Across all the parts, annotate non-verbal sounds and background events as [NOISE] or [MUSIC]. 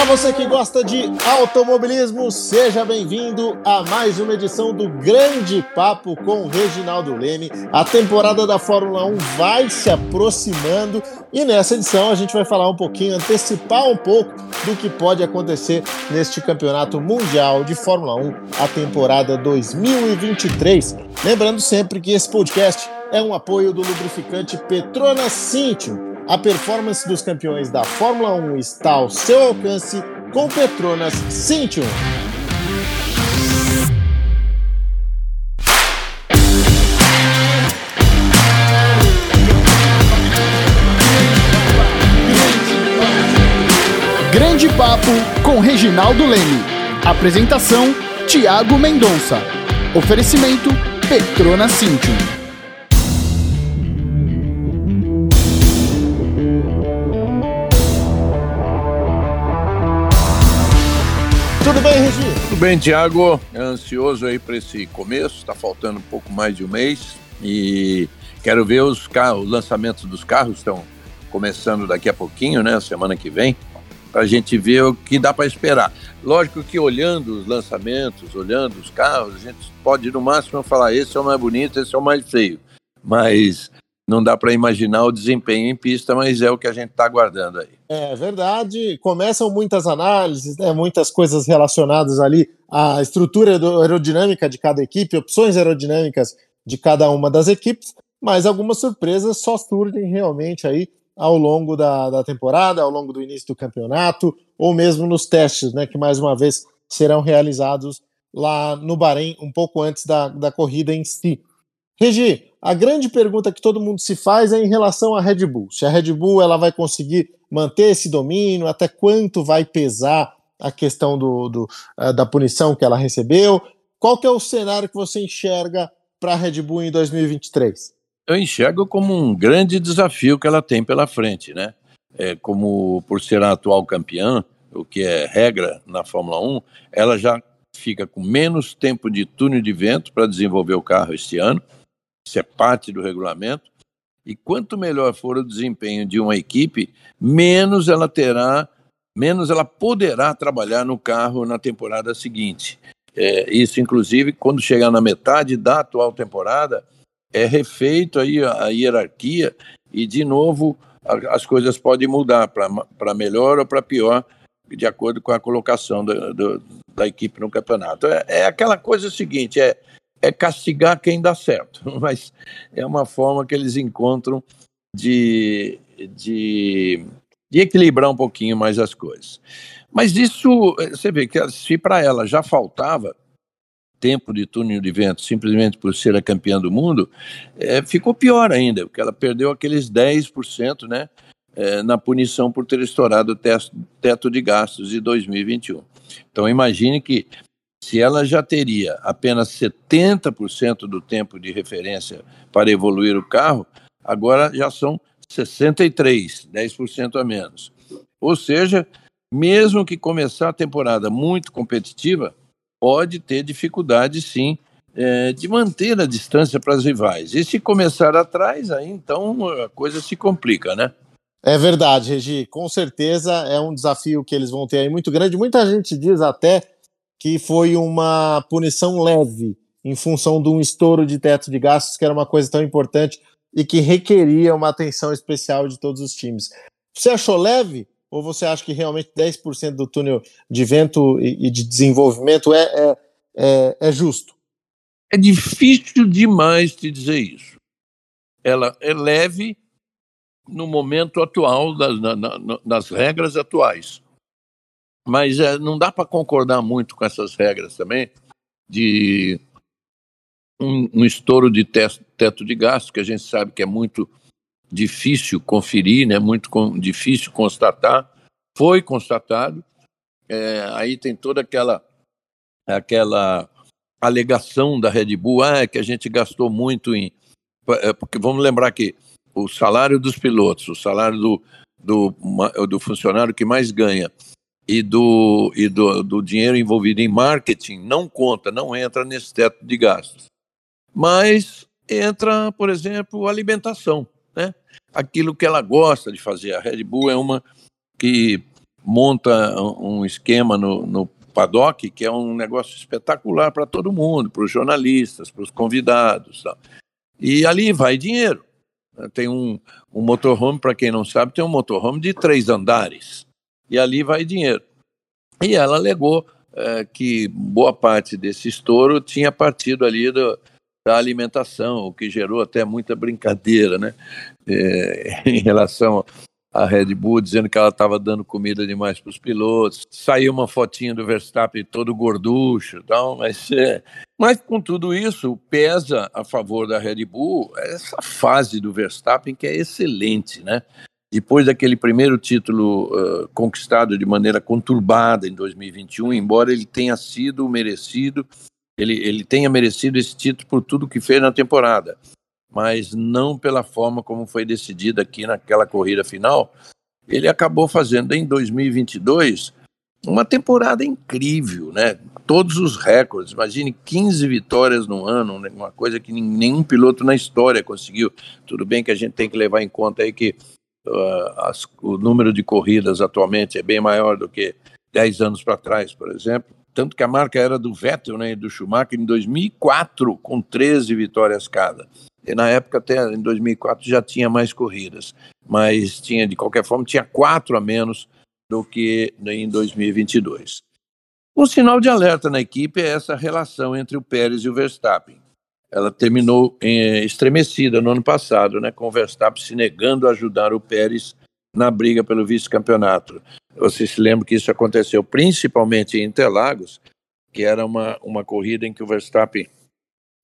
Para você que gosta de automobilismo, seja bem-vindo a mais uma edição do Grande Papo com Reginaldo Leme. A temporada da Fórmula 1 vai se aproximando e nessa edição a gente vai falar um pouquinho, antecipar um pouco do que pode acontecer neste Campeonato Mundial de Fórmula 1, a temporada 2023. Lembrando sempre que esse podcast é um apoio do lubrificante Petronas Cintium a performance dos campeões da Fórmula 1 está ao seu alcance com Petronas Cintium. Grande Papo com Reginaldo Leme. Apresentação: Tiago Mendonça. Oferecimento: Petronas Cintium. Bem, Tiago. Ansioso aí para esse começo. Está faltando um pouco mais de um mês e quero ver os carros, os lançamentos dos carros estão começando daqui a pouquinho, né? Semana que vem, para a gente ver o que dá para esperar. Lógico que olhando os lançamentos, olhando os carros, a gente pode no máximo falar esse é o mais bonito, esse é o mais feio. Mas não dá para imaginar o desempenho em pista, mas é o que a gente está aguardando aí. É verdade, começam muitas análises, né, muitas coisas relacionadas ali à estrutura aerodinâmica de cada equipe, opções aerodinâmicas de cada uma das equipes, mas algumas surpresas só surgem realmente aí ao longo da, da temporada, ao longo do início do campeonato, ou mesmo nos testes, né, que mais uma vez serão realizados lá no Bahrein, um pouco antes da, da corrida em si. Regi, a grande pergunta que todo mundo se faz é em relação à Red Bull. Se a Red Bull ela vai conseguir manter esse domínio, até quanto vai pesar a questão do, do uh, da punição que ela recebeu. Qual que é o cenário que você enxerga para a Red Bull em 2023? Eu enxergo como um grande desafio que ela tem pela frente, né? É, como por ser a atual campeã, o que é regra na Fórmula 1, ela já fica com menos tempo de túnel de vento para desenvolver o carro este ano isso é parte do regulamento. E quanto melhor for o desempenho de uma equipe, menos ela terá, menos ela poderá trabalhar no carro na temporada seguinte. É, isso, inclusive, quando chegar na metade da atual temporada, é refeito aí a, a hierarquia e, de novo, a, as coisas podem mudar para melhor ou para pior, de acordo com a colocação do, do, da equipe no campeonato. É, é aquela coisa seguinte: é é castigar quem dá certo, [LAUGHS] mas é uma forma que eles encontram de, de, de equilibrar um pouquinho mais as coisas. Mas isso, você vê que se para ela já faltava tempo de túnel de vento simplesmente por ser a campeã do mundo, é, ficou pior ainda, porque ela perdeu aqueles 10% né, é, na punição por ter estourado o teto, teto de gastos de 2021. Então imagine que se ela já teria apenas 70% do tempo de referência para evoluir o carro, agora já são 63, 10% a menos. Ou seja, mesmo que começar a temporada muito competitiva, pode ter dificuldade sim é, de manter a distância para as rivais. E se começar atrás, aí então a coisa se complica, né? É verdade, Regi. Com certeza é um desafio que eles vão ter aí muito grande. Muita gente diz até que foi uma punição leve em função de um estouro de teto de gastos, que era uma coisa tão importante e que requeria uma atenção especial de todos os times. Você achou leve? Ou você acha que realmente 10% do túnel de vento e, de desenvolvimento é, é, é, é justo? É difícil demais te dizer isso. Ela é leve no momento atual, das, na, na, nas regras atuais. Mas é, não dá para concordar muito com essas regras também de um, um estouro de teto, de gasto, que a gente sabe que é muito difícil conferir, né? muito com, difícil constatar. Foi constatado. É, aí tem toda aquela, aquela alegação da Red Bull, ah, é que a gente gastou muito em. É, porque vamos lembrar que o salário dos pilotos, o salário do, do, do funcionário que mais ganha e do, e do, do dinheiro envolvido em marketing não conta, não entra nesse teto de gastos. Mas entra, por exemplo, alimentação, né? Aquilo que ela gosta de fazer. A Red Bull é uma que monta um esquema no, no paddock que é um negócio espetacular para todo mundo, para os jornalistas, para os convidados. E ali vai dinheiro. Tem um, um motorhome, para quem não sabe, tem um motorhome de três andares. E ali vai dinheiro. E ela alegou é, que boa parte desse estouro tinha partido ali do, da alimentação, o que gerou até muita brincadeira, né? É, [LAUGHS] em relação a Red Bull dizendo que ela estava dando comida demais para os pilotos. Saiu uma fotinha do Verstappen todo gorducho, tal, mas, é, mas com tudo isso pesa a favor da Red Bull essa fase do Verstappen que é excelente, né? Depois daquele primeiro título uh, conquistado de maneira conturbada em 2021, embora ele tenha sido merecido, ele, ele tenha merecido esse título por tudo que fez na temporada mas não pela forma como foi decidida aqui naquela corrida final. Ele acabou fazendo em 2022 uma temporada incrível, né? Todos os recordes, imagine 15 vitórias no ano, né? uma coisa que nenhum piloto na história conseguiu. Tudo bem que a gente tem que levar em conta aí que uh, as, o número de corridas atualmente é bem maior do que 10 anos para trás, por exemplo. Tanto que a marca era do Vettel né, e do Schumacher em 2004, com 13 vitórias cada. E na época, até em 2004, já tinha mais corridas, mas tinha, de qualquer forma, tinha quatro a menos do que em 2022. Um sinal de alerta na equipe é essa relação entre o Pérez e o Verstappen. Ela terminou eh, estremecida no ano passado, né, com o Verstappen se negando a ajudar o Pérez na briga pelo vice-campeonato. Você se lembra que isso aconteceu principalmente em Interlagos, que era uma, uma corrida em que o Verstappen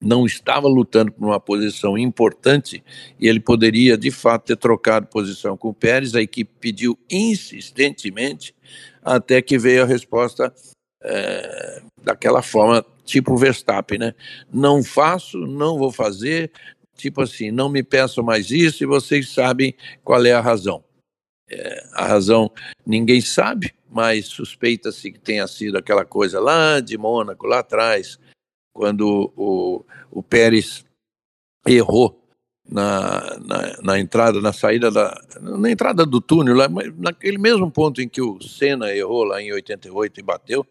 não estava lutando por uma posição importante e ele poderia de fato ter trocado posição com o Pérez. A equipe pediu insistentemente até que veio a resposta é, daquela forma, tipo Verstappen, né? Não faço, não vou fazer, tipo assim, não me peçam mais isso e vocês sabem qual é a razão. É, a razão ninguém sabe, mas suspeita-se que tenha sido aquela coisa lá de Mônaco, lá atrás, quando o, o Pérez errou na, na, na, entrada, na saída da. na entrada do túnel, lá, naquele mesmo ponto em que o Senna errou lá em 88 e bateu,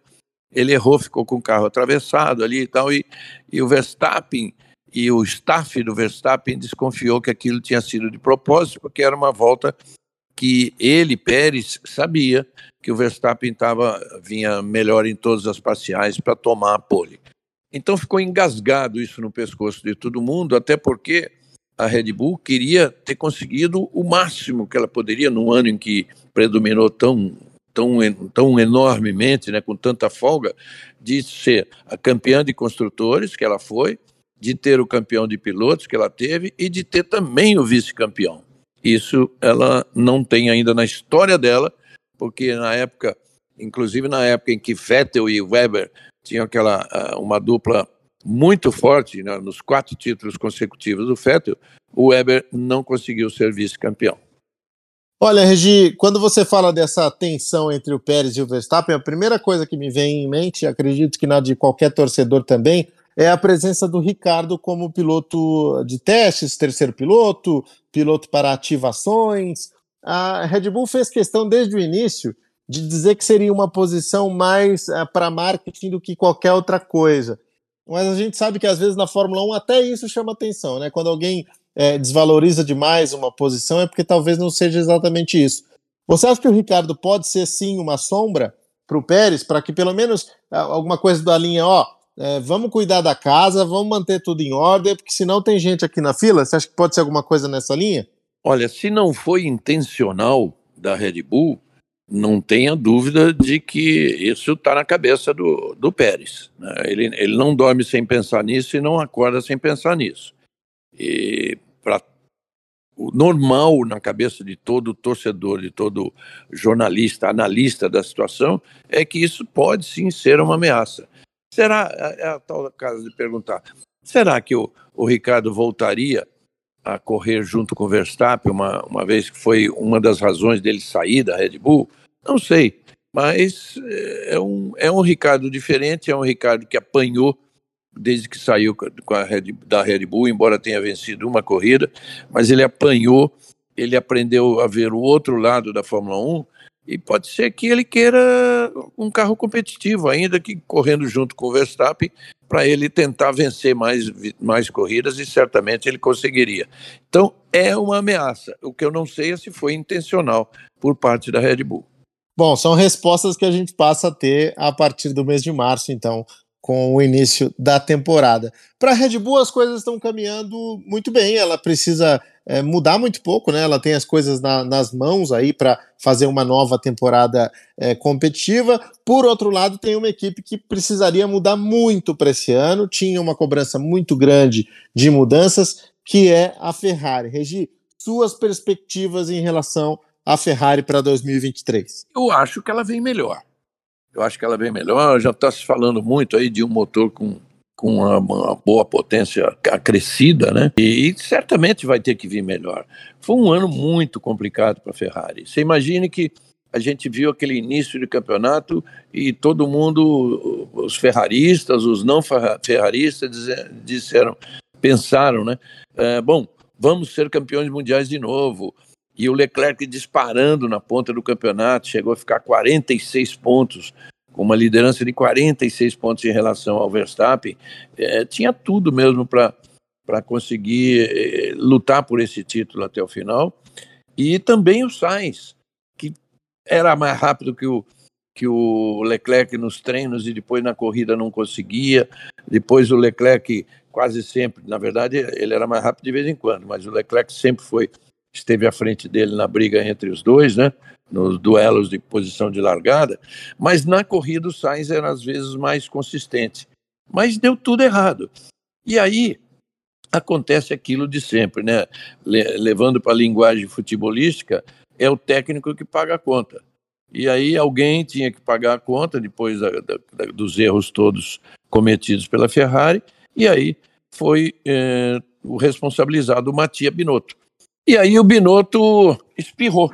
ele errou, ficou com o carro atravessado ali e tal, e, e o Verstappen e o staff do Verstappen desconfiou que aquilo tinha sido de propósito, porque era uma volta que ele, Pérez, sabia que o Verstappen tava, vinha melhor em todas as parciais para tomar a pole. Então ficou engasgado isso no pescoço de todo mundo, até porque a Red Bull queria ter conseguido o máximo que ela poderia num ano em que predominou tão tão, tão enormemente, né, com tanta folga, de ser a campeã de construtores, que ela foi, de ter o campeão de pilotos, que ela teve, e de ter também o vice-campeão. Isso ela não tem ainda na história dela, porque na época, inclusive na época em que Vettel e Weber tinha aquela uma dupla muito forte né, nos quatro títulos consecutivos do Vettel, o Weber não conseguiu ser vice-campeão. Olha, Regi, quando você fala dessa tensão entre o Pérez e o Verstappen, a primeira coisa que me vem em mente, acredito que na de qualquer torcedor também, é a presença do Ricardo como piloto de testes, terceiro piloto, piloto para ativações. A Red Bull fez questão desde o início de dizer que seria uma posição mais é, para marketing do que qualquer outra coisa. Mas a gente sabe que às vezes na Fórmula 1 até isso chama atenção, né? Quando alguém é, desvaloriza demais uma posição é porque talvez não seja exatamente isso. Você acha que o Ricardo pode ser sim uma sombra para o Pérez, para que pelo menos alguma coisa da linha, ó, é, vamos cuidar da casa, vamos manter tudo em ordem, porque senão tem gente aqui na fila. Você acha que pode ser alguma coisa nessa linha? Olha, se não foi intencional da Red Bull, não tenha dúvida de que isso está na cabeça do, do Pérez. Né? Ele, ele não dorme sem pensar nisso e não acorda sem pensar nisso. E para o normal na cabeça de todo torcedor, de todo jornalista, analista da situação, é que isso pode sim ser uma ameaça. Será, é, é a tal caso de perguntar, será que o, o Ricardo voltaria a correr junto com o Verstappen, uma, uma vez que foi uma das razões dele sair da Red Bull? Não sei, mas é, é um, é um Ricardo diferente, é um Ricardo que apanhou desde que saiu Red, da Red Bull, embora tenha vencido uma corrida, mas ele apanhou, ele aprendeu a ver o outro lado da Fórmula 1 E pode ser que ele queira um carro competitivo, ainda que correndo junto com o Verstappen, para ele tentar vencer mais, mais corridas e certamente ele conseguiria. Então é uma ameaça. O que eu não sei é se foi intencional por parte da Red Bull. Bom, são respostas que a gente passa a ter a partir do mês de março, então, com o início da temporada. Para a Red Bull, as coisas estão caminhando muito bem. Ela precisa é, mudar muito pouco, né? Ela tem as coisas na, nas mãos aí para fazer uma nova temporada é, competitiva. Por outro lado, tem uma equipe que precisaria mudar muito para esse ano. Tinha uma cobrança muito grande de mudanças, que é a Ferrari. Regi, suas perspectivas em relação à Ferrari para 2023? Eu acho que ela vem melhor. Eu acho que ela vem melhor. Já está se falando muito aí de um motor com com uma, uma, boa potência acrescida, né? E, e, certamente vai ter que vir melhor. Foi um ano muito complicado para a Ferrari. Você imagine que a gente viu aquele início de campeonato e todo mundo, os ferraristas, os não ferraristas, disseram, pensaram, né? É, bom, vamos ser campeões mundiais de novo. E o Leclerc disparando na ponta do campeonato, chegou a ficar 46 pontos com uma liderança de 46 pontos em relação ao Verstappen, é, tinha tudo mesmo para conseguir é, lutar por esse título até o final. E também o Sainz, que era mais rápido que o, que o Leclerc nos treinos e depois na corrida não conseguia. Depois o Leclerc quase sempre, na verdade, ele era mais rápido de vez em quando, mas o Leclerc sempre foi esteve à frente dele na briga entre os dois, né? nos duelos de posição de largada, mas na corrida o Sainz era às vezes mais consistente. Mas deu tudo errado. E aí acontece aquilo de sempre, né? Le levando para a linguagem futebolística, é o técnico que paga a conta. E aí alguém tinha que pagar a conta depois da, da, dos erros todos cometidos pela Ferrari, e aí foi é, o responsabilizado o Matia Binotto. E aí o Binotto espirrou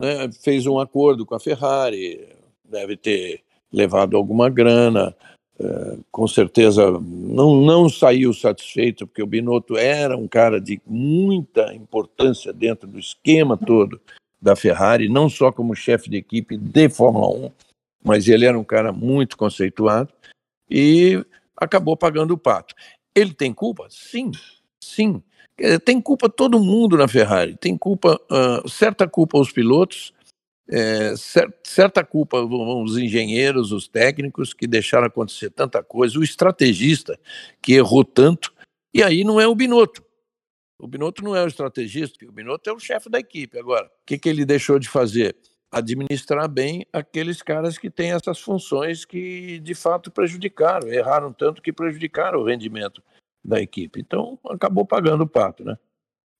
né, fez um acordo com a Ferrari, deve ter levado alguma grana, é, com certeza não, não saiu satisfeito, porque o Binotto era um cara de muita importância dentro do esquema todo da Ferrari, não só como chefe de equipe de Fórmula 1, mas ele era um cara muito conceituado e acabou pagando o pato. Ele tem culpa? Sim, sim. Tem culpa todo mundo na Ferrari. Tem culpa, uh, certa culpa aos pilotos, é, certa culpa aos engenheiros, os técnicos que deixaram acontecer tanta coisa, o estrategista que errou tanto. E aí não é o Binotto. O Binotto não é o estrategista, o Binotto é o chefe da equipe. Agora, o que, que ele deixou de fazer? Administrar bem aqueles caras que têm essas funções que de fato prejudicaram, erraram tanto que prejudicaram o rendimento da equipe. Então acabou pagando o pato, né?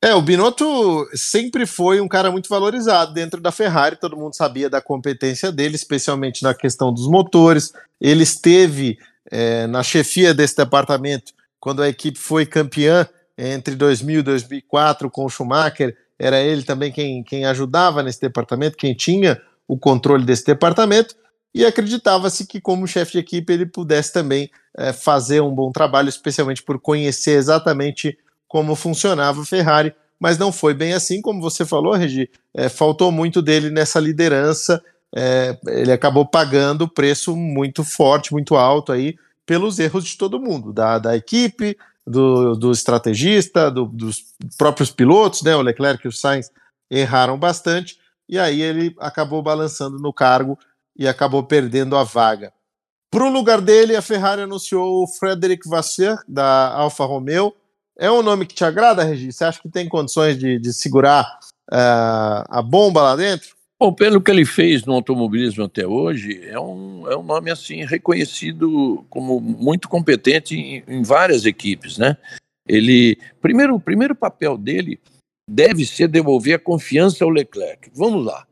É, o Binotto sempre foi um cara muito valorizado dentro da Ferrari, todo mundo sabia da competência dele, especialmente na questão dos motores. Ele esteve é, na chefia desse departamento quando a equipe foi campeã entre 2000 e 2004 com o Schumacher. Era ele também quem, quem ajudava nesse departamento, quem tinha o controle desse departamento e acreditava-se que, como chefe de equipe, ele pudesse também é, fazer um bom trabalho, especialmente por conhecer exatamente como funcionava a Ferrari. Mas não foi bem assim, como você falou, Regi. É, faltou muito dele nessa liderança. É, ele acabou pagando preço muito forte, muito alto aí, pelos erros de todo mundo, da, da equipe, do, do estrategista, do, dos próprios pilotos, né? O Leclerc e o Sainz erraram bastante, e aí ele acabou balançando no cargo e acabou perdendo a vaga. Para o lugar dele, a Ferrari anunciou o Frederic Vasseur, da Alfa Romeo. É um nome que te agrada, Regi? Você acha que tem condições de, de segurar uh, a bomba lá dentro? Bom, pelo que ele fez no automobilismo até hoje, é um, é um nome assim reconhecido como muito competente em, em várias equipes, né? Ele, primeiro, o primeiro papel dele deve ser devolver a confiança ao Leclerc. Vamos lá.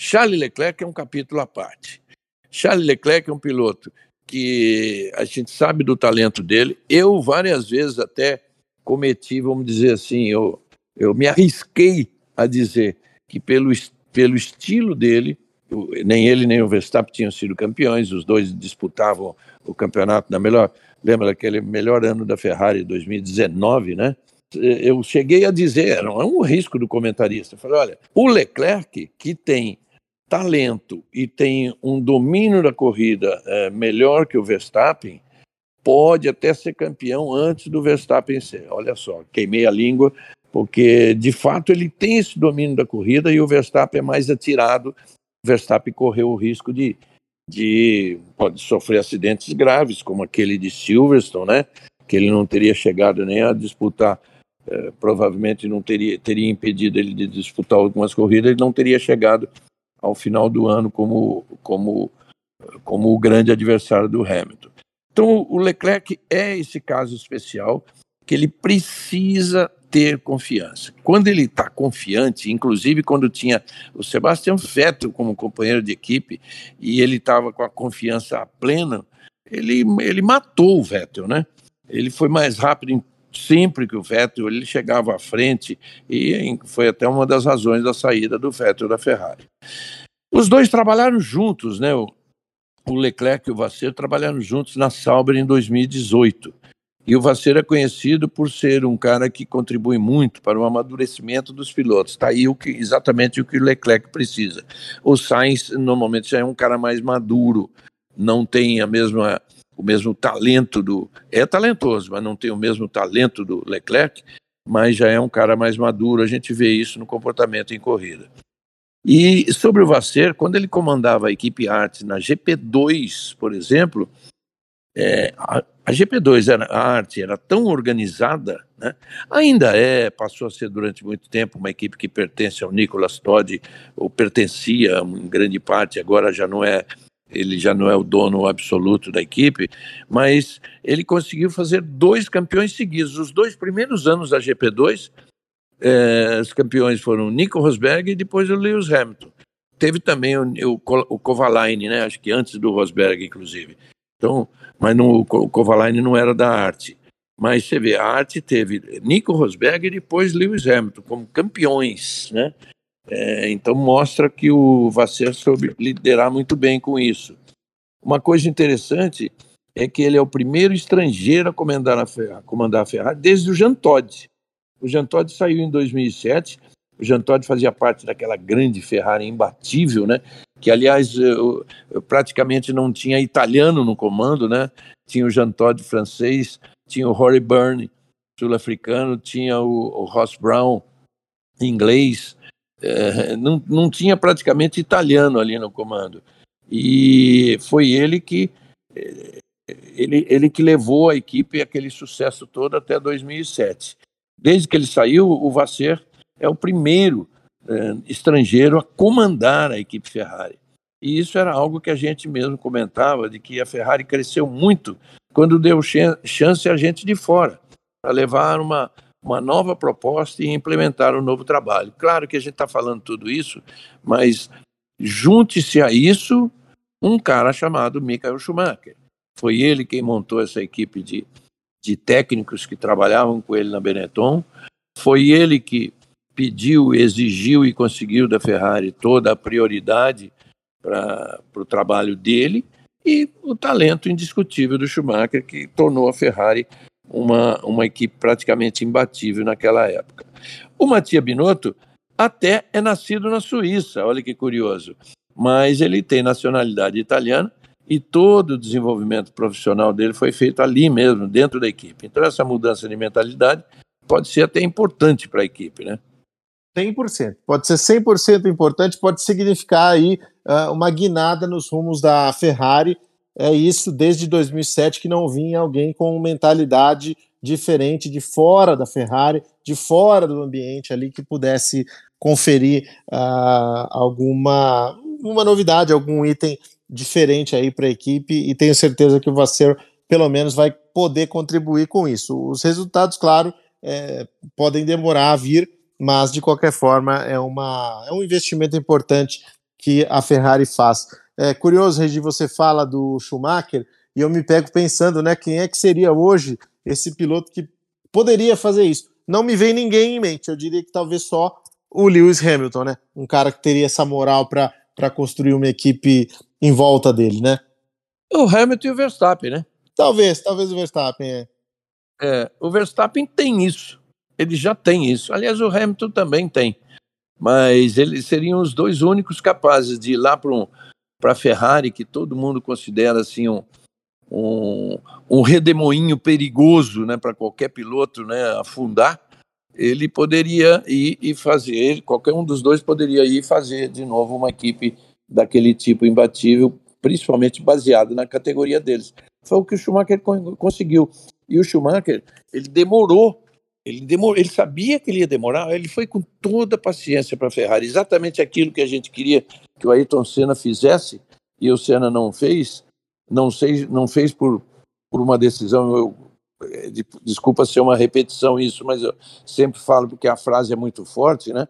Charles Leclerc é um capítulo à parte. Charles Leclerc é um piloto que a gente sabe do talento dele. Eu, várias vezes, até cometi, vamos dizer assim, eu, eu me arrisquei a dizer que, pelo, pelo estilo dele, nem ele nem o Verstappen tinham sido campeões, os dois disputavam o campeonato na melhor. Lembra daquele melhor ano da Ferrari 2019, né? Eu cheguei a dizer, é um risco do comentarista. Falei: olha, o Leclerc, que tem talento e tem um domínio da corrida é, melhor que o Verstappen, pode até ser campeão antes do Verstappen ser. Olha só, queimei a língua, porque de fato ele tem esse domínio da corrida e o Verstappen é mais atirado. O Verstappen correu o risco de, de pode sofrer acidentes graves, como aquele de Silverstone, né? Que ele não teria chegado nem a disputar, eh, provavelmente não teria, teria impedido ele de disputar algumas corridas, ele não teria chegado ao final do ano como, como, como o grande adversário do Hamilton. Então, o Leclerc é esse caso especial que ele precisa ter confiança. Quando ele está confiante, inclusive quando tinha o Sebastian Vettel como companheiro de equipe e ele estava com a confiança plena, ele, ele matou o Vettel, né? Ele foi mais rápido sempre que o Vettel, ele chegava à frente e foi até uma das razões da saída do Vettel da Ferrari. Os dois trabalharam juntos, né? O Leclerc e o Vasser trabalharam juntos na Sauber em 2018. E o Vasser é conhecido por ser um cara que contribui muito para o amadurecimento dos pilotos. Está aí o que, exatamente o que o Leclerc precisa. O Sainz normalmente já é um cara mais maduro, não tem a mesma, o mesmo talento do. É talentoso, mas não tem o mesmo talento do Leclerc, mas já é um cara mais maduro. A gente vê isso no comportamento em corrida. E sobre o Vasser, quando ele comandava a equipe Arte na GP2, por exemplo, é, a, a, GP2 era a arte era tão organizada, né? ainda é, passou a ser durante muito tempo uma equipe que pertence ao Nicolas Todd, ou pertencia em grande parte, agora já não é, ele já não é o dono absoluto da equipe, mas ele conseguiu fazer dois campeões seguidos. Os dois primeiros anos da GP2, é, os campeões foram Nico Rosberg e depois o Lewis Hamilton. Teve também o, o, o Kovalainen, né? acho que antes do Rosberg, inclusive. Então, mas no, o Kovalainen não era da arte. Mas você vê, a arte teve Nico Rosberg e depois Lewis Hamilton como campeões, né? É, então mostra que o Vasser soube liderar muito bem com isso. Uma coisa interessante é que ele é o primeiro estrangeiro a comandar a Ferrari, comandar a Ferrari desde o Jean Todt. O Jean Todt saiu em 2007 o Jean Todt fazia parte daquela grande Ferrari imbatível, né? Que, aliás, eu, eu praticamente não tinha italiano no comando, né? Tinha o Jean Todt francês, tinha o Rory Byrne sul-africano, tinha o, o, Ross Brown inglês, é, não, não tinha praticamente italiano ali no comando. E foi ele que é, ele, ele que levou a equipe aquele sucesso todo até 2007. Desde que ele saiu, o Vasser é o primeiro é, estrangeiro a comandar a equipe Ferrari. E isso era algo que a gente mesmo comentava, de que a Ferrari cresceu muito quando deu chance a gente de fora, para levar uma, uma nova proposta e implementar um novo trabalho. Claro que a gente está falando tudo isso, mas junte-se a isso um cara chamado Michael Schumacher. Foi ele quem montou essa equipe de, de técnicos que trabalhavam com ele na Benetton. Foi ele que pediu, exigiu e conseguiu da Ferrari toda a prioridade para o trabalho dele e o talento indiscutível do Schumacher, que tornou a Ferrari uma, uma equipe praticamente imbatível naquela época. O Mattia Binotto até é nascido na Suíça, olha que curioso, mas ele tem nacionalidade italiana e todo o desenvolvimento profissional dele foi feito ali mesmo, dentro da equipe. Então, essa mudança de mentalidade pode ser até importante para a equipe, né? 100%. Pode ser 100% importante, pode significar aí uh, uma guinada nos rumos da Ferrari. É isso desde 2007 que não vinha alguém com mentalidade diferente de fora da Ferrari, de fora do ambiente ali que pudesse conferir uh, alguma uma novidade, algum item diferente aí para a equipe e tenho certeza que o Vasser pelo menos vai poder contribuir com isso. Os resultados, claro, é, podem demorar a vir, mas de qualquer forma é, uma, é um investimento importante que a Ferrari faz. É curioso, Regi, você fala do Schumacher e eu me pego pensando, né, quem é que seria hoje esse piloto que poderia fazer isso? Não me vem ninguém em mente, eu diria que talvez só o Lewis Hamilton, né? Um cara que teria essa moral para construir uma equipe em volta dele, né? O Hamilton e o Verstappen, né? Talvez, talvez o Verstappen, é. é o Verstappen tem isso ele já tem isso. Aliás, o Hamilton também tem. mas eles seriam os dois únicos capazes de ir lá para um, a Ferrari, que todo mundo considera assim um, um, um redemoinho perigoso né, para qualquer piloto né, afundar, ele poderia ir e fazer, qualquer um dos dois poderia ir fazer de novo uma equipe daquele tipo imbatível, principalmente baseado na categoria deles. Foi o que o Schumacher conseguiu. E o Schumacher, ele demorou ele, ele sabia que ele ia demorar, ele foi com toda a paciência para a Ferrari, exatamente aquilo que a gente queria que o Ayrton Senna fizesse, e o Senna não fez, não, sei, não fez por, por uma decisão, eu, é, de, desculpa ser uma repetição isso, mas eu sempre falo porque a frase é muito forte, né?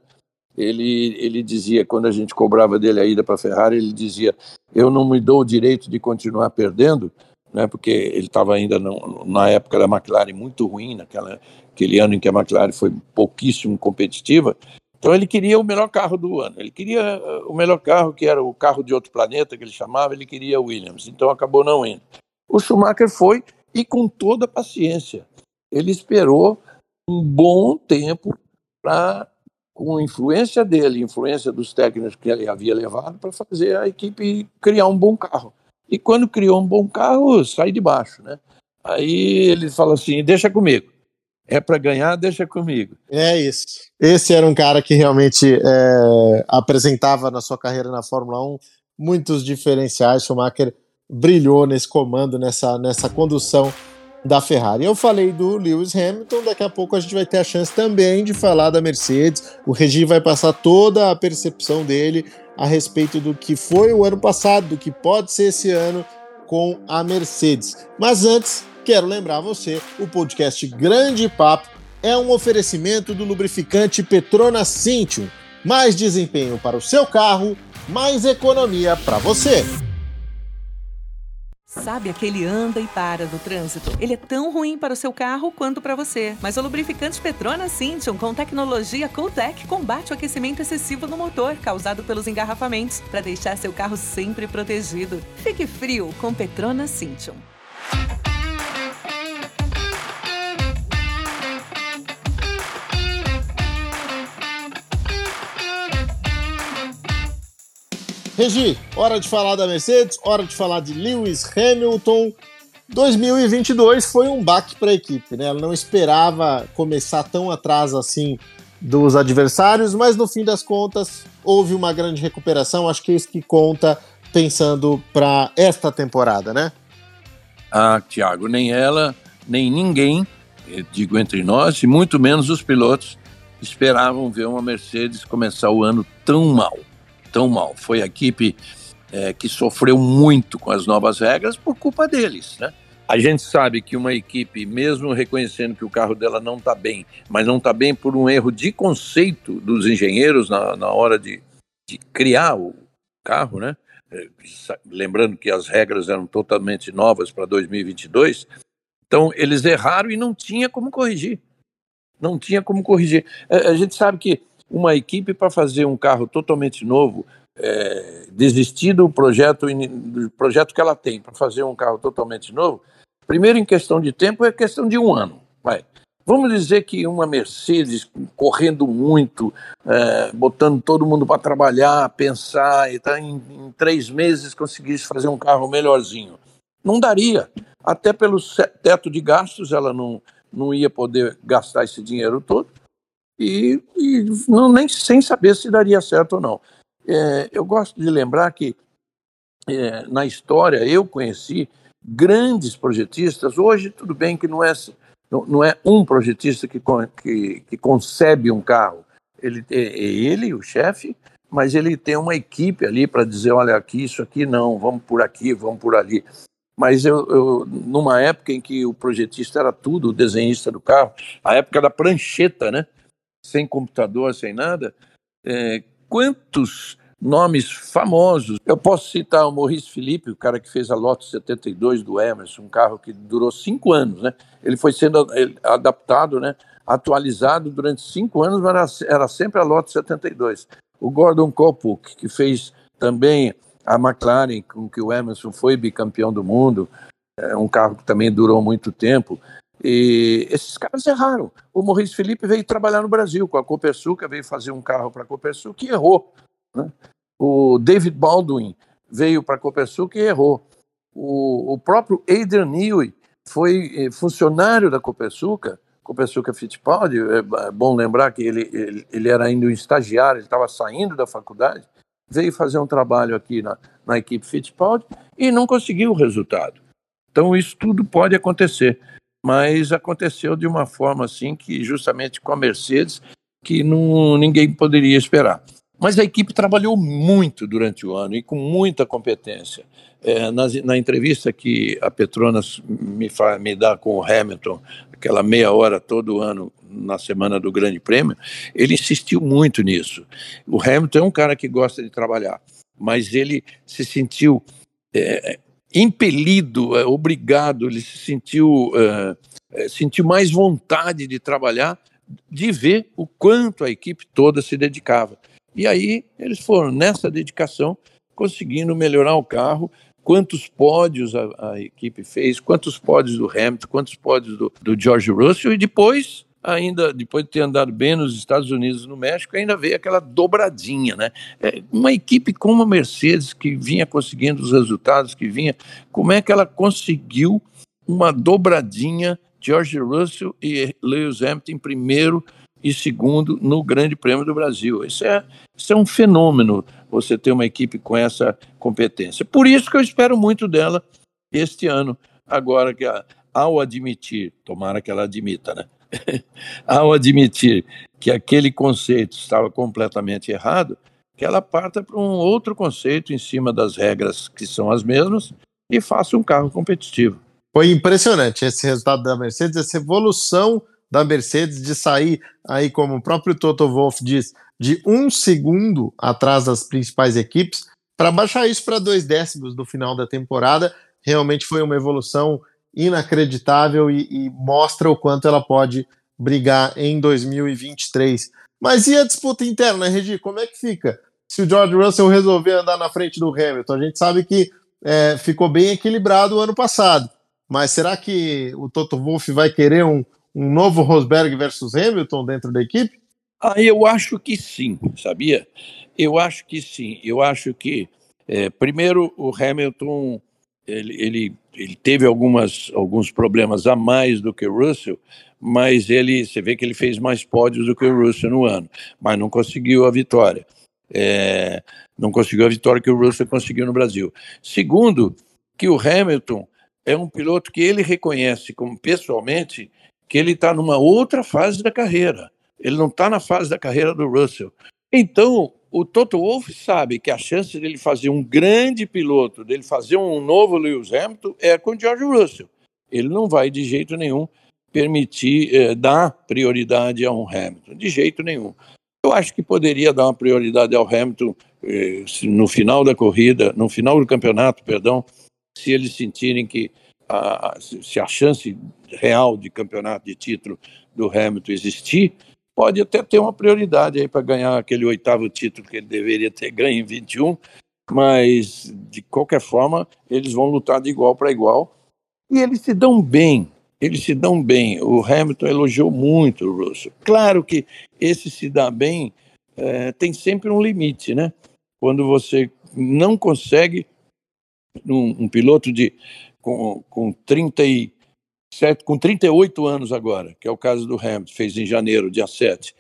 Ele, ele dizia, quando a gente cobrava dele a ida para a Ferrari, ele dizia: Eu não me dou o direito de continuar perdendo, né, porque ele estava ainda no, na época da McLaren muito ruim, naquela, aquele ano em que a McLaren foi pouquíssimo competitiva. Então ele queria o melhor carro do ano. Ele queria eh, o melhor carro, que era o carro de outro planeta, que ele chamava, ele queria Williams. Então acabou não indo. O Schumacher foi e com toda a paciência. Ele esperou um bom tempo para, com influência dele, influência dos técnicos que ele havia levado, para fazer a equipe criar um bom carro. E quando criou um bom carro, sai de baixo, né? Aí ele fala assim: deixa comigo é para ganhar, deixa comigo. É isso. Esse era um cara que realmente é, apresentava na sua carreira na Fórmula 1 muitos diferenciais. Schumacher brilhou nesse comando, nessa, nessa condução da Ferrari. Eu falei do Lewis Hamilton, daqui a pouco a gente vai ter a chance também de falar da Mercedes. O Regi vai passar toda a percepção dele a respeito do que foi o ano passado, do que pode ser esse ano com a Mercedes. Mas antes, Quero lembrar você, o podcast Grande Papo é um oferecimento do lubrificante Petronas Cintium. Mais desempenho para o seu carro, mais economia para você. Sabe aquele anda e para no trânsito? Ele é tão ruim para o seu carro quanto para você. Mas o lubrificante Petronas Cintium com tecnologia Cooltech combate o aquecimento excessivo no motor causado pelos engarrafamentos para deixar seu carro sempre protegido. Fique frio com Petronas Cintium. Regi, hora de falar da Mercedes, hora de falar de Lewis Hamilton. 2022 foi um baque para a equipe, né? Ela não esperava começar tão atrás assim dos adversários, mas no fim das contas houve uma grande recuperação. Acho que é isso que conta pensando para esta temporada, né? Ah, Thiago, nem ela, nem ninguém, digo entre nós, e muito menos os pilotos, esperavam ver uma Mercedes começar o ano tão mal tão mal. Foi a equipe é, que sofreu muito com as novas regras por culpa deles, né? A gente sabe que uma equipe, mesmo reconhecendo que o carro dela não está bem, mas não está bem por um erro de conceito dos engenheiros na, na hora de, de criar o carro, né? É, lembrando que as regras eram totalmente novas para 2022, então eles erraram e não tinha como corrigir. Não tinha como corrigir. É, a gente sabe que uma equipe para fazer um carro totalmente novo, é, desistir do projeto, do projeto que ela tem para fazer um carro totalmente novo, primeiro em questão de tempo é questão de um ano. Vai. Vamos dizer que uma Mercedes correndo muito, é, botando todo mundo para trabalhar, pensar, e tá, em, em três meses conseguisse fazer um carro melhorzinho. Não daria. Até pelo teto de gastos, ela não, não ia poder gastar esse dinheiro todo e, e não, nem sem saber se daria certo ou não. É, eu gosto de lembrar que é, na história eu conheci grandes projetistas. Hoje, tudo bem que não é, não, é um projetista que, que, que concebe um carro. Ele é, é ele, o chefe, mas ele tem uma equipe ali para dizer: olha, aqui, isso aqui não, vamos por aqui, vamos por ali. Mas eu, eu, numa época em que o projetista era tudo, o desenhista do carro, a época da prancheta, né? Sem computador, sem nada, é, quantos nomes famosos. Eu posso citar o Maurice Felipe, o cara que fez a Lotus 72 do Emerson, um carro que durou cinco anos, né? Ele foi sendo adaptado, né? atualizado durante cinco anos, mas era, era sempre a Lotus 72. O Gordon Kopuk, que fez também a McLaren, com que o Emerson foi bicampeão do mundo, é um carro que também durou muito tempo. E esses caras erraram. O Maurice Felipe veio trabalhar no Brasil com a Copersuca, veio fazer um carro para a Copersuca e errou. Né? O David Baldwin veio para a Copersuca e errou. O, o próprio Adrian Newey foi eh, funcionário da Copersuca, Copersuca Fittipaldi, é, é bom lembrar que ele, ele, ele era ainda um estagiário, ele estava saindo da faculdade, veio fazer um trabalho aqui na, na equipe Fittipaldi e não conseguiu o resultado. Então isso tudo pode acontecer mas aconteceu de uma forma assim que justamente com a Mercedes que não, ninguém poderia esperar. Mas a equipe trabalhou muito durante o ano e com muita competência. É, na, na, entrevista que a Petronas me, fa, me dá com o Hamilton, aquela meia hora todo ano na semana do Grande Prêmio, ele insistiu muito nisso. O Hamilton é um cara que gosta de trabalhar, mas ele se sentiu é, impelido, é, obrigado, ele se sentiu, é, é, sentiu mais vontade de trabalhar, de ver o quanto a equipe toda se dedicava. E aí eles foram nessa dedicação conseguindo melhorar o carro. Quantos pódios a, a equipe fez, quantos pódios do Hamilton, quantos pódios do, do George Russell, e depois ainda, depois de ter andado bem nos Estados Unidos e no México, ainda veio aquela dobradinha, né? É uma equipe como a Mercedes, que vinha conseguindo os resultados, que vinha, como é que ela conseguiu uma dobradinha George Russell e Lewis Hamilton primeiro e segundo no Grande Prêmio do Brasil. Isso é, isso é um fenômeno, você ter uma equipe com essa competência. Por isso que eu espero muito dela este ano, agora que ao admitir, tomara que ela admita, né? [LAUGHS] ao admitir que aquele conceito estava completamente errado, que ela parta para um outro conceito em cima das regras que são as mesmas e faça um carro competitivo. Foi impressionante esse resultado da Mercedes, essa evolução da Mercedes de sair aí, como o próprio Toto Wolff diz, de um segundo atrás das principais equipes, para baixar isso para dois décimos no final da temporada. Realmente foi uma evolução inacreditável e, e mostra o quanto ela pode brigar em 2023. Mas e a disputa interna, Regi? Como é que fica? Se o George Russell resolver andar na frente do Hamilton, a gente sabe que é, ficou bem equilibrado o ano passado. Mas será que o Toto Wolff vai querer um, um novo Rosberg versus Hamilton dentro da equipe? Ah, eu acho que sim, sabia? Eu acho que sim. Eu acho que, é, primeiro, o Hamilton ele, ele, ele, teve algumas, alguns problemas a mais do que o Russell, mas ele, você vê que ele fez mais pódios do que o Russell no ano, mas não conseguiu a vitória. É, não conseguiu a vitória que o Russell conseguiu no Brasil. Segundo, que o Hamilton é um piloto que ele reconhece como pessoalmente que ele está numa outra fase da carreira. Ele não está na fase da carreira do Russell. Então, o Toto Wolff sabe que a chance dele fazer um grande piloto, dele fazer um novo Lewis Hamilton, é com George Russell. Ele não vai de jeito nenhum permitir eh, dar prioridade a um Hamilton, de jeito nenhum. Eu acho que poderia dar uma prioridade ao Hamilton eh, no final da corrida, no final do campeonato, perdão, se eles sentirem que a, se a chance real de campeonato de título do Hamilton existir, pode até ter uma prioridade aí para ganhar aquele oitavo título que ele deveria ter ganho em 21, mas de qualquer forma eles vão lutar de igual para igual e eles se dão bem. Eles se dão bem. O Hamilton elogiou muito o Russell. Claro que esse se dar bem é, tem sempre um limite, né? Quando você não consegue um, um piloto de com, com 37, com 38 anos agora, que é o caso do Hamilton, fez em janeiro, dia 7,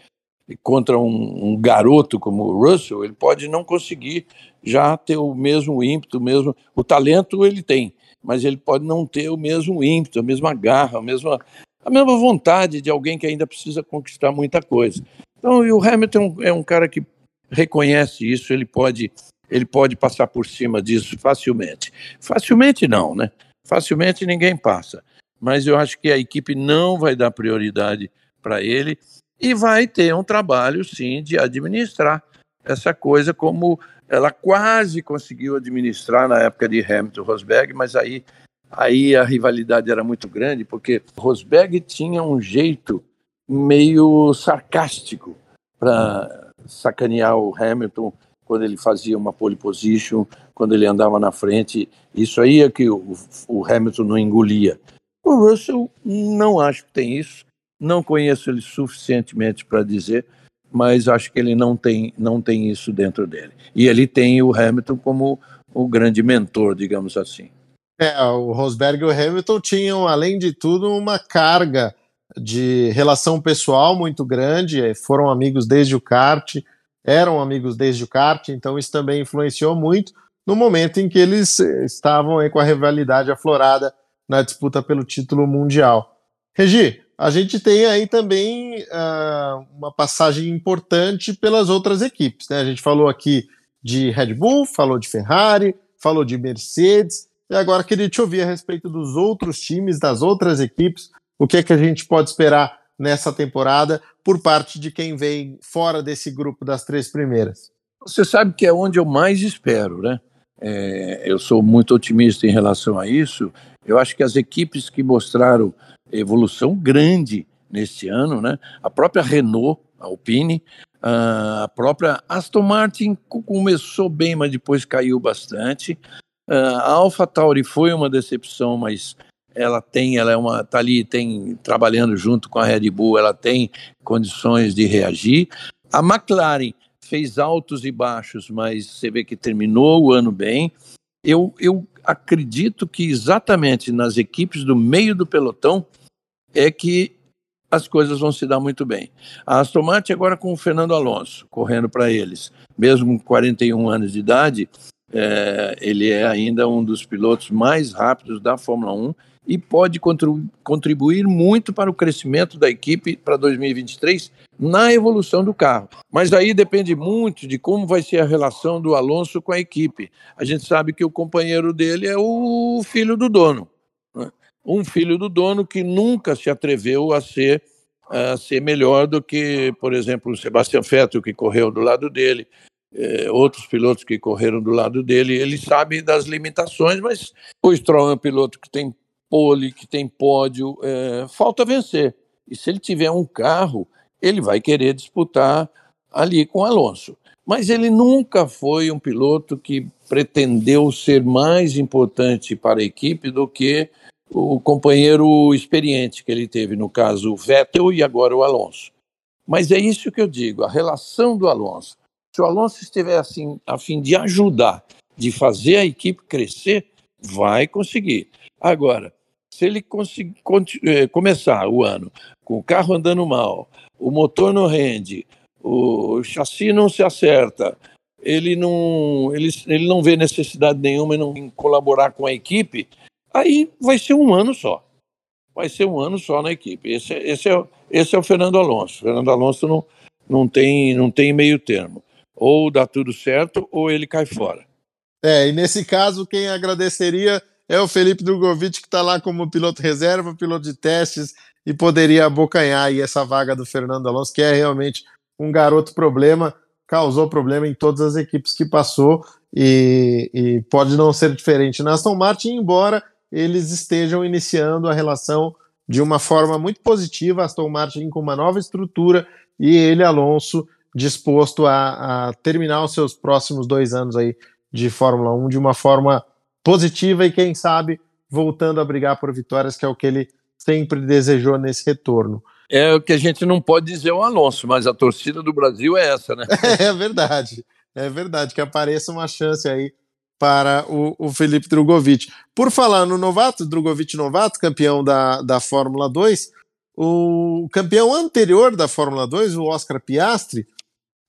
e contra um, um, garoto como o Russell, ele pode não conseguir já ter o mesmo ímpeto, o mesmo o talento ele tem, mas ele pode não ter o mesmo ímpeto, a mesma garra, a mesma a mesma vontade de alguém que ainda precisa conquistar muita coisa. Então, o Hamilton é um cara que reconhece isso, ele pode ele pode passar por cima disso facilmente. Facilmente não, né? Facilmente ninguém passa. Mas eu acho que a equipe não vai dar prioridade para ele e vai ter um trabalho, sim, de administrar essa coisa como ela quase conseguiu administrar na época de Hamilton Rosberg, mas aí, aí a rivalidade era muito grande, porque Rosberg tinha um jeito meio sarcástico para sacanear o Hamilton quando ele fazia uma pole position, quando ele andava na frente. Isso aí é que o, o Hamilton não engolia. O Russell não acho que tem isso, não conheço ele suficientemente para dizer, mas acho que ele não tem, não tem isso dentro dele. E ele tem o Hamilton como o grande mentor, digamos assim. É, o Rosberg e o Hamilton tinham, além de tudo, uma carga de relação pessoal muito grande, eh, foram amigos desde o kart, eram amigos desde o kart, então isso também influenciou muito no momento em que eles eh, estavam com a rivalidade aflorada na disputa pelo título mundial. Regi, a gente tem aí também uh, uma passagem importante pelas outras equipes. Né? A gente falou aqui de Red Bull, falou de Ferrari, falou de Mercedes, e agora queria te ouvir a respeito dos outros times, das outras equipes, o que é que a gente pode esperar nessa temporada por parte de quem vem fora desse grupo das três primeiras? Você sabe que é onde eu mais espero, né? É, eu sou muito otimista em relação a isso. Eu acho que as equipes que mostraram evolução grande neste ano, né? A própria Renault, a Alpine, a própria Aston Martin começou bem, mas depois caiu bastante. A Alpha Tauri foi uma decepção, mas ela tem, ela é uma, tá ali, tem trabalhando junto com a Red Bull, ela tem condições de reagir. A McLaren fez altos e baixos, mas você vê que terminou o ano bem. Eu, eu acredito que exatamente nas equipes do meio do pelotão é que as coisas vão se dar muito bem. A Aston Martin agora com o Fernando Alonso correndo para eles, mesmo com 41 anos de idade, é, ele é ainda um dos pilotos mais rápidos da Fórmula 1 e pode contribuir muito para o crescimento da equipe para 2023 na evolução do carro. Mas aí depende muito de como vai ser a relação do Alonso com a equipe. A gente sabe que o companheiro dele é o filho do dono. Né? Um filho do dono que nunca se atreveu a ser, a ser melhor do que, por exemplo, o Sebastian Vettel, que correu do lado dele, é, outros pilotos que correram do lado dele, ele sabe das limitações, mas o Stroll é um piloto que tem pole, que tem pódio, é, falta vencer. E se ele tiver um carro, ele vai querer disputar ali com o Alonso. Mas ele nunca foi um piloto que pretendeu ser mais importante para a equipe do que o companheiro experiente que ele teve, no caso o Vettel e agora o Alonso. Mas é isso que eu digo, a relação do Alonso. Se o Alonso estiver assim, a fim de ajudar, de fazer a equipe crescer, vai conseguir. Agora, se ele eh, começar o ano com o carro andando mal, o motor não rende, o chassi não se acerta, ele não, ele, ele não vê necessidade nenhuma em, não, em colaborar com a equipe, aí vai ser um ano só. Vai ser um ano só na equipe. Esse, esse, é, esse é o Fernando Alonso. O Fernando Alonso não, não, tem, não tem meio termo. Ou dá tudo certo, ou ele cai fora. É, e nesse caso, quem agradeceria é o Felipe Drogovic, que está lá como piloto reserva, piloto de testes, e poderia abocanhar aí essa vaga do Fernando Alonso, que é realmente um garoto problema, causou problema em todas as equipes que passou, e, e pode não ser diferente na Aston Martin, embora eles estejam iniciando a relação de uma forma muito positiva, Aston Martin com uma nova estrutura, e ele, Alonso, disposto a, a terminar os seus próximos dois anos aí de Fórmula 1 de uma forma positiva e quem sabe voltando a brigar por vitórias, que é o que ele sempre desejou nesse retorno. É o que a gente não pode dizer o Alonso, mas a torcida do Brasil é essa, né? [LAUGHS] é verdade, é verdade, que apareça uma chance aí para o, o Felipe Drogovic. Por falar no novato, Drogovic novato, campeão da, da Fórmula 2, o campeão anterior da Fórmula 2, o Oscar Piastri,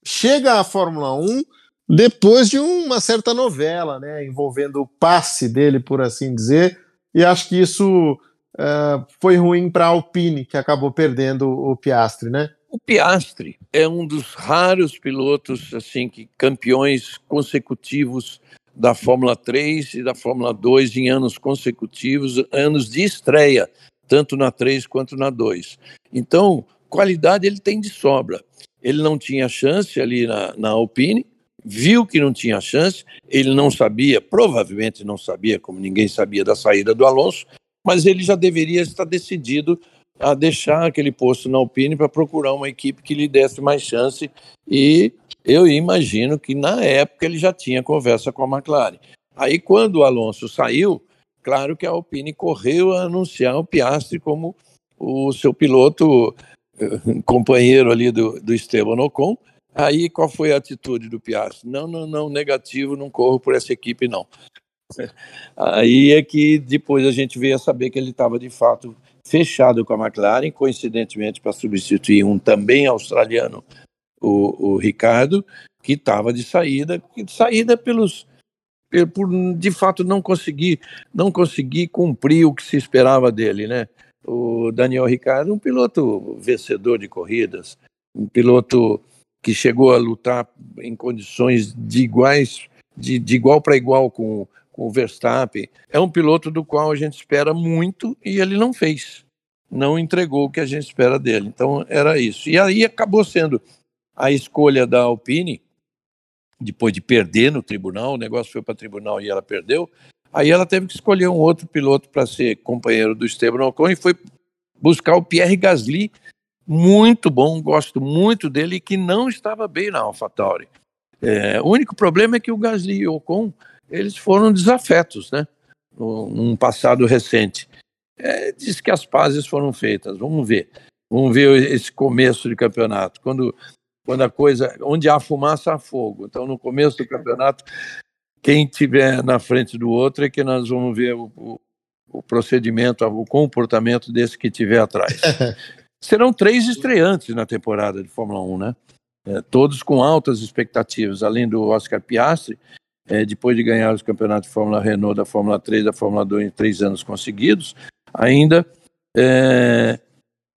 chega à Fórmula 1 depois de uma certa novela, né, envolvendo o passe dele, por assim dizer, e acho que isso uh, foi ruim para a Alpine, que acabou perdendo o Piastre, né? O Piastre é um dos raros pilotos assim que campeões consecutivos da Fórmula 3 e da Fórmula 2 em anos consecutivos, anos de estreia, tanto na 3 quanto na 2. Então, qualidade ele tem de sobra. Ele não tinha chance ali na, na Alpine, viu que não tinha chance, ele não sabia, provavelmente não sabia, como ninguém sabia da saída do Alonso, mas ele já deveria estar decidido a deixar aquele posto na Alpine para procurar uma equipe que lhe desse mais chance e eu imagino que na época ele já tinha conversa com a McLaren. Aí quando o Alonso saiu, claro que a Alpine correu a anunciar o Piastri como o seu piloto eh, companheiro ali do, do Esteban Ocon. Aí qual foi a atitude do Piastri? Não, não, não, negativo, não corro por essa equipe não. Aí é que depois a gente veio a saber que ele estava de fato fechado com a McLaren, coincidentemente para substituir um também australiano, o, o Ricardo, que estava de saída, de saída pelos por de fato não conseguir não conseguir cumprir o que se esperava dele, né? O Daniel Ricardo, um piloto vencedor de corridas, um piloto que chegou a lutar em condições de iguais de, de igual para igual com o Verstappen, é um piloto do qual a gente espera muito e ele não fez. Não entregou o que a gente espera dele. Então era isso. E aí acabou sendo a escolha da Alpine, depois de perder no tribunal, o negócio foi para tribunal e ela perdeu. Aí ela teve que escolher um outro piloto para ser companheiro do Esteban Ocon e foi buscar o Pierre Gasly, muito bom, gosto muito dele, e que não estava bem na AlphaTauri. É, o único problema é que o Gasly e o Ocon eles foram desafetos, né? Num passado recente. É, diz que as pazes foram feitas. Vamos ver. Vamos ver esse começo de campeonato. Quando, quando a coisa. Onde há fumaça, há fogo. Então, no começo do campeonato, quem tiver na frente do outro é que nós vamos ver o, o, o procedimento, o comportamento desse que tiver atrás. [LAUGHS] Serão três estreantes na temporada de Fórmula 1, né? É, todos com altas expectativas, além do Oscar Piastri, é, depois de ganhar os campeonatos de Fórmula Renault, da Fórmula 3, da Fórmula 2 em três anos conseguidos, ainda é,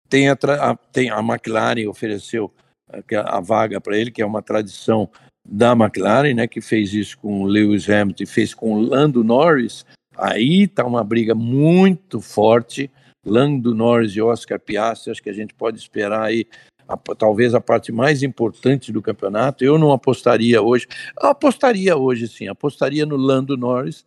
tem, a, a, tem a McLaren ofereceu a, é, a vaga para ele, que é uma tradição da McLaren, né, que fez isso com o Lewis Hamilton fez com o Lando Norris. Aí está uma briga muito forte. Lando Norris e Oscar Piastri, acho que a gente pode esperar aí a, talvez a parte mais importante do campeonato. Eu não apostaria hoje, eu apostaria hoje sim, apostaria no Lando Norris,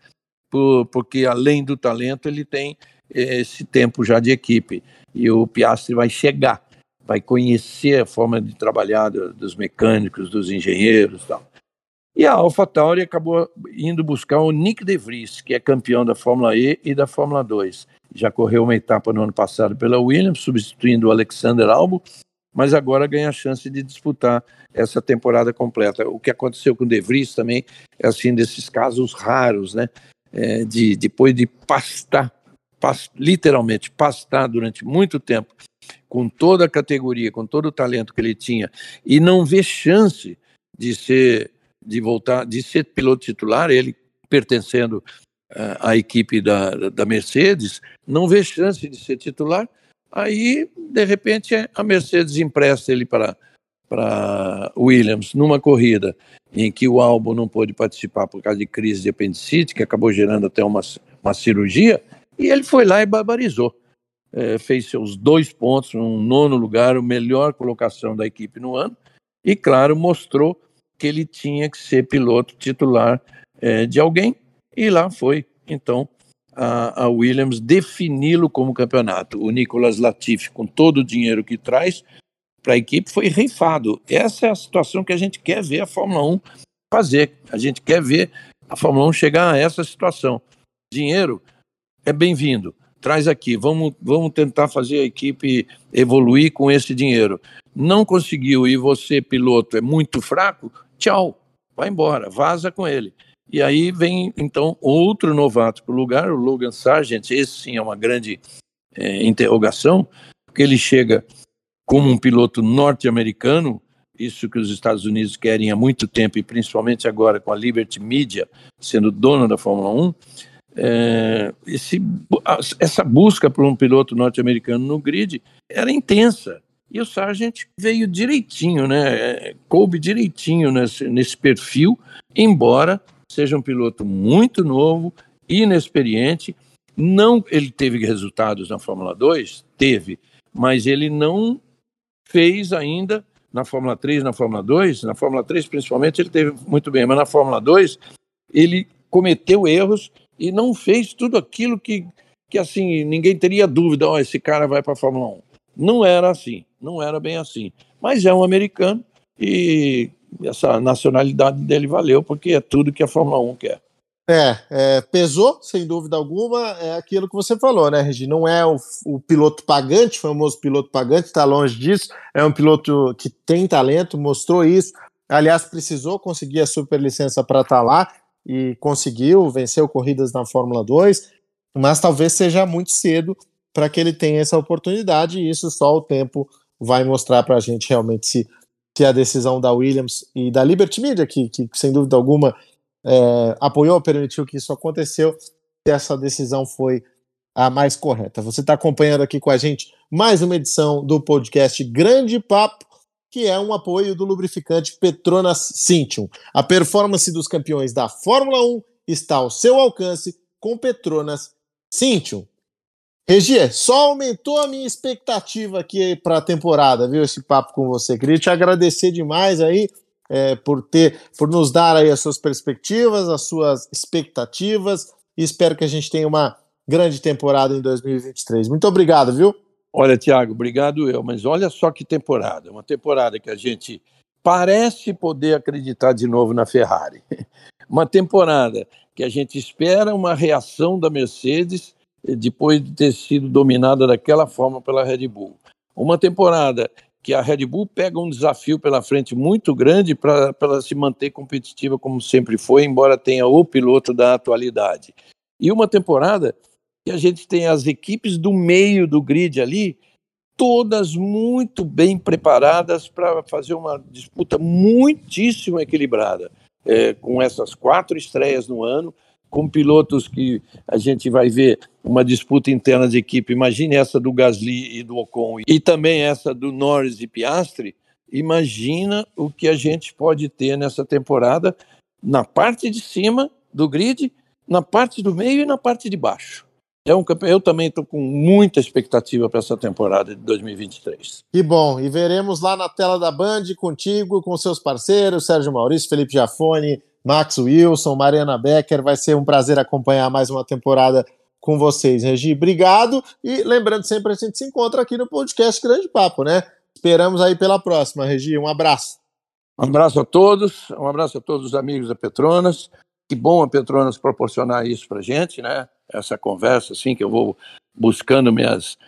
por, porque além do talento, ele tem esse tempo já de equipe. E o Piastri vai chegar, vai conhecer a forma de trabalhar dos mecânicos, dos engenheiros tal. E a AlphaTauri acabou indo buscar o Nick De Vries, que é campeão da Fórmula E e da Fórmula 2. Já correu uma etapa no ano passado pela Williams, substituindo o Alexander Albon, mas agora ganha a chance de disputar essa temporada completa. O que aconteceu com o De Vries também é assim desses casos raros, né? É, de depois de pastar, past, literalmente pastar durante muito tempo com toda a categoria, com todo o talento que ele tinha e não ver chance de ser de voltar, de ser piloto titular, ele pertencendo à equipe da, da Mercedes, não vê chance de ser titular Aí, de repente, a Mercedes empresta ele para para Williams numa corrida em que o Albon não pôde participar por causa de crise de apendicite, que acabou gerando até uma, uma cirurgia, e ele foi lá e barbarizou. É, fez seus dois pontos, um nono lugar, a melhor colocação da equipe no ano, e, claro, mostrou que ele tinha que ser piloto titular é, de alguém, e lá foi, então, a, a Williams defini-lo como campeonato. O Nicolas Latifi, com todo o dinheiro que traz para a equipe, foi rifado. Essa é a situação que a gente quer ver a Fórmula 1 fazer. A gente quer ver a Fórmula 1 chegar a essa situação. Dinheiro é bem-vindo. Traz aqui, vamos, vamos tentar fazer a equipe evoluir com esse dinheiro. Não conseguiu e você, piloto, é muito fraco, tchau, vai embora, vaza com ele. E aí vem, então, outro novato para o lugar, o Logan Sargent. Esse sim é uma grande é, interrogação, porque ele chega como um piloto norte-americano, isso que os Estados Unidos querem há muito tempo, e principalmente agora com a Liberty Media sendo dona da Fórmula 1. É, esse, essa busca por um piloto norte-americano no grid era intensa. E o Sargent veio direitinho, né? É, coube direitinho nesse, nesse perfil, embora seja um piloto muito novo, inexperiente. Não, ele teve resultados na Fórmula 2, teve, mas ele não fez ainda na Fórmula 3, na Fórmula 2, na Fórmula 3 principalmente ele teve muito bem, mas na Fórmula 2 ele cometeu erros e não fez tudo aquilo que, que assim, ninguém teria dúvida, oh, esse cara vai para a Fórmula 1. Não era assim, não era bem assim. Mas é um americano e essa nacionalidade dele valeu, porque é tudo que a Fórmula 1 quer. É, é, pesou, sem dúvida alguma, é aquilo que você falou, né, Regi? Não é o, o piloto pagante, famoso piloto pagante, está longe disso. É um piloto que tem talento, mostrou isso. Aliás, precisou conseguir a superlicença para estar tá lá e conseguiu, venceu corridas na Fórmula 2, mas talvez seja muito cedo para que ele tenha essa oportunidade, e isso só o tempo vai mostrar para a gente realmente se, se a decisão da Williams e da Liberty Media, que, que sem dúvida alguma é, apoiou, permitiu que isso aconteceu, essa decisão foi a mais correta. Você está acompanhando aqui com a gente mais uma edição do podcast Grande Papo, que é um apoio do lubrificante Petronas Cintium. A performance dos campeões da Fórmula 1 está ao seu alcance com Petronas Cintium. Regia, só aumentou a minha expectativa aqui para a temporada, viu? Esse papo com você. Queria te agradecer demais aí é, por ter, por nos dar aí as suas perspectivas, as suas expectativas e espero que a gente tenha uma grande temporada em 2023. Muito obrigado, viu? Olha, Tiago, obrigado eu, mas olha só que temporada, uma temporada que a gente parece poder acreditar de novo na Ferrari. [LAUGHS] Uma temporada que a gente espera uma reação da Mercedes depois de ter sido dominada daquela forma pela Red Bull. Uma temporada que a Red Bull pega um desafio pela frente muito grande para ela se manter competitiva como sempre foi, embora tenha o piloto da atualidade. E uma temporada que a gente tem as equipes do meio do grid ali, todas muito bem preparadas para fazer uma disputa muitíssimo equilibrada, é, com essas quatro estreias no ano, com pilotos que a gente vai ver uma disputa interna de equipe. Imagine essa do Gasly e do Ocon e também essa do Norris e Piastri. Imagina o que a gente pode ter nessa temporada na parte de cima do grid, na parte do meio e na parte de baixo. É um Eu também estou com muita expectativa para essa temporada de 2023. Que bom! E veremos lá na tela da Band contigo, com seus parceiros, Sérgio Maurício, Felipe Jafone, Max Wilson, Mariana Becker. Vai ser um prazer acompanhar mais uma temporada com vocês, Regi. Obrigado. E lembrando sempre, a gente se encontra aqui no podcast Grande Papo, né? Esperamos aí pela próxima, Regi. Um abraço. Um abraço a todos, um abraço a todos os amigos da Petronas. Que bom a Petronas proporcionar isso para gente, né? Essa conversa, assim, que eu vou buscando minhas.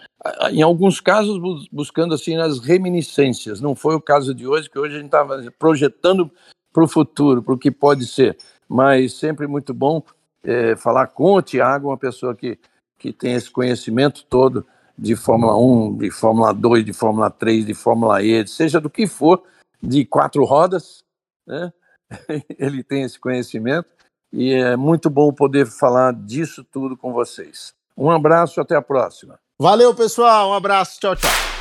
Em alguns casos, buscando, assim, as reminiscências. Não foi o caso de hoje, que hoje a gente estava projetando para o futuro, para o que pode ser. Mas sempre muito bom é, falar com o Tiago, uma pessoa que, que tem esse conhecimento todo de Fórmula 1, de Fórmula 2, de Fórmula 3, de Fórmula E, seja do que for, de quatro rodas, né? [LAUGHS] ele tem esse conhecimento e é muito bom poder falar disso tudo com vocês. Um abraço, até a próxima. Valeu, pessoal, um abraço, tchau, tchau.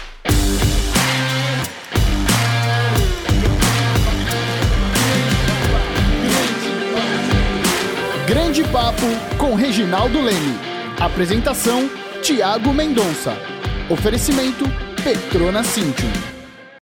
Grande Papo com Reginaldo Leme. Apresentação: Tiago Mendonça. Oferecimento: Petrona Cintium.